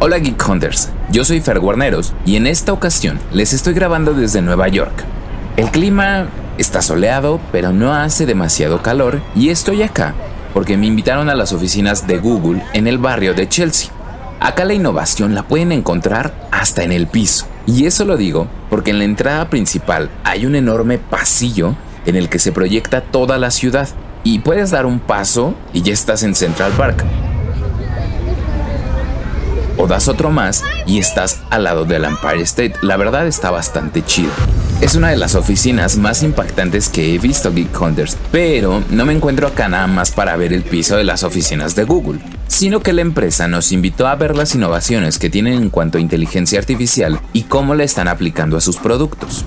Hola Geek Hunters, yo soy Fer Guarneros y en esta ocasión les estoy grabando desde Nueva York. El clima está soleado, pero no hace demasiado calor y estoy acá porque me invitaron a las oficinas de Google en el barrio de Chelsea. Acá la innovación la pueden encontrar hasta en el piso. Y eso lo digo porque en la entrada principal hay un enorme pasillo en el que se proyecta toda la ciudad y puedes dar un paso y ya estás en Central Park o das otro más y estás al lado del Empire State. La verdad está bastante chido. Es una de las oficinas más impactantes que he visto Geek Hunters, pero no me encuentro acá nada más para ver el piso de las oficinas de Google, sino que la empresa nos invitó a ver las innovaciones que tienen en cuanto a inteligencia artificial y cómo la están aplicando a sus productos.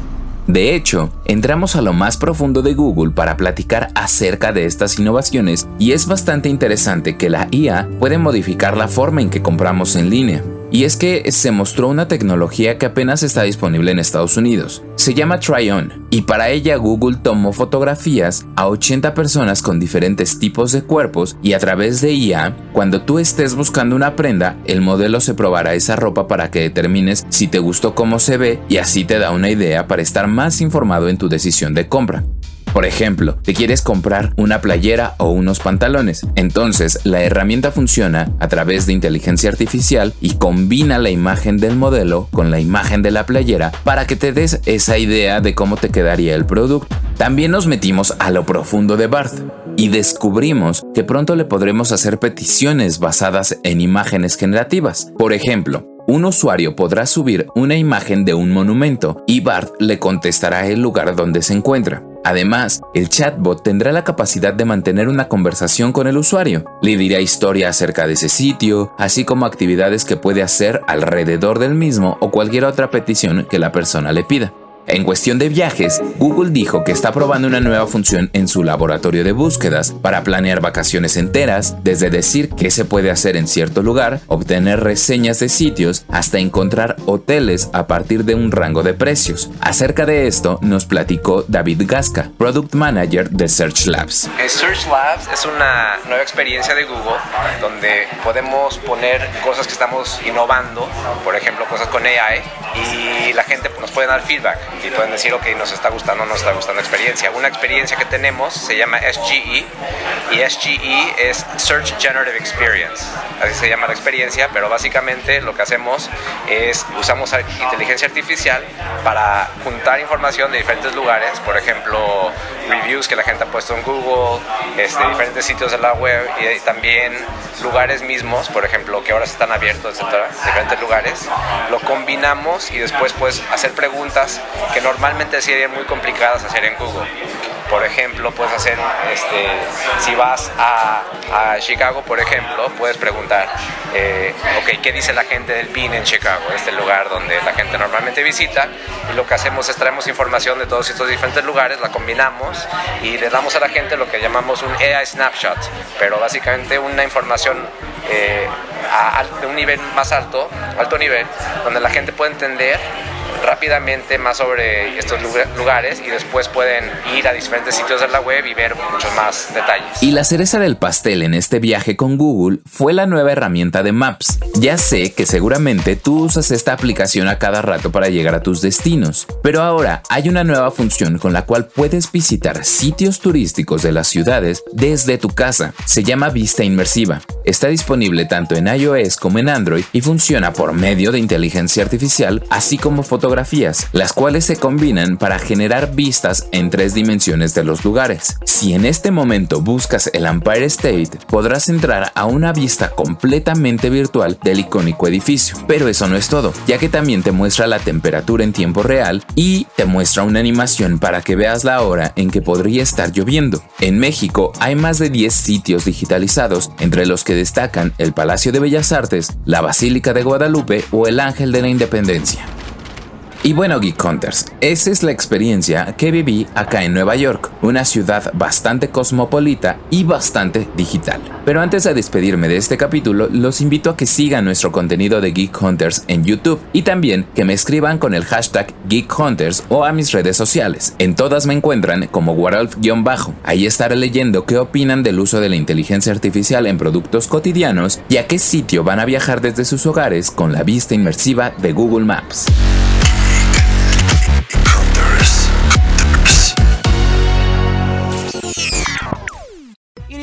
De hecho, entramos a lo más profundo de Google para platicar acerca de estas innovaciones y es bastante interesante que la IA puede modificar la forma en que compramos en línea. Y es que se mostró una tecnología que apenas está disponible en Estados Unidos. Se llama Try-On y para ella Google tomó fotografías a 80 personas con diferentes tipos de cuerpos y a través de IA, cuando tú estés buscando una prenda, el modelo se probará esa ropa para que determines si te gustó cómo se ve y así te da una idea para estar más informado en tu decisión de compra. Por ejemplo, te quieres comprar una playera o unos pantalones. Entonces, la herramienta funciona a través de inteligencia artificial y combina la imagen del modelo con la imagen de la playera para que te des esa idea de cómo te quedaría el producto. También nos metimos a lo profundo de Barth y descubrimos que pronto le podremos hacer peticiones basadas en imágenes generativas. Por ejemplo, un usuario podrá subir una imagen de un monumento y Bart le contestará el lugar donde se encuentra. Además, el chatbot tendrá la capacidad de mantener una conversación con el usuario. Le dirá historia acerca de ese sitio, así como actividades que puede hacer alrededor del mismo o cualquier otra petición que la persona le pida. En cuestión de viajes, Google dijo que está probando una nueva función en su laboratorio de búsquedas para planear vacaciones enteras, desde decir qué se puede hacer en cierto lugar, obtener reseñas de sitios, hasta encontrar hoteles a partir de un rango de precios. Acerca de esto nos platicó David Gasca, Product Manager de Search Labs. Search Labs es una nueva experiencia de Google donde podemos poner cosas que estamos innovando, por ejemplo cosas con AI, y la gente nos puede dar feedback y pueden decir, ok, nos está gustando o no nos está gustando la experiencia. Una experiencia que tenemos se llama SGE y SGE es Search Generative Experience. Así se llama la experiencia, pero básicamente lo que hacemos es usamos inteligencia artificial para juntar información de diferentes lugares, por ejemplo, reviews que la gente ha puesto en Google, este, diferentes sitios de la web y también lugares mismos, por ejemplo, que ahora están abiertos, etcétera, diferentes lugares. Lo combinamos y después puedes hacer preguntas que normalmente serían muy complicadas hacer en Google. Por ejemplo, puedes hacer, este, si vas a, Chicago, por ejemplo, puedes preguntar, eh, ok, ¿qué dice la gente del PIN en Chicago? Este lugar donde la gente normalmente visita. Y lo que hacemos es traemos información de todos estos diferentes lugares, la combinamos y le damos a la gente lo que llamamos un AI snapshot, pero básicamente una información eh, de un nivel más alto, alto nivel, donde la gente puede entender rápidamente más sobre estos lugares y después pueden ir a diferentes sitios de la web y ver muchos más detalles. Y la cereza del pastel en este viaje con Google fue la nueva herramienta de Maps. Ya sé que seguramente tú usas esta aplicación a cada rato para llegar a tus destinos, pero ahora hay una nueva función con la cual puedes visitar sitios turísticos de las ciudades desde tu casa. Se llama Vista Inmersiva. Está disponible tanto en iOS como en Android y funciona por medio de inteligencia artificial, así como fotografía fotografías, las cuales se combinan para generar vistas en tres dimensiones de los lugares. Si en este momento buscas el Empire State, podrás entrar a una vista completamente virtual del icónico edificio. Pero eso no es todo, ya que también te muestra la temperatura en tiempo real y te muestra una animación para que veas la hora en que podría estar lloviendo. En México hay más de 10 sitios digitalizados, entre los que destacan el Palacio de Bellas Artes, la Basílica de Guadalupe o el Ángel de la Independencia. Y bueno, Geek Hunters, esa es la experiencia que viví acá en Nueva York, una ciudad bastante cosmopolita y bastante digital. Pero antes de despedirme de este capítulo, los invito a que sigan nuestro contenido de Geek Hunters en YouTube y también que me escriban con el hashtag Geek Hunters o a mis redes sociales. En todas me encuentran como Warolf-bajo. Ahí estaré leyendo qué opinan del uso de la inteligencia artificial en productos cotidianos y a qué sitio van a viajar desde sus hogares con la vista inmersiva de Google Maps.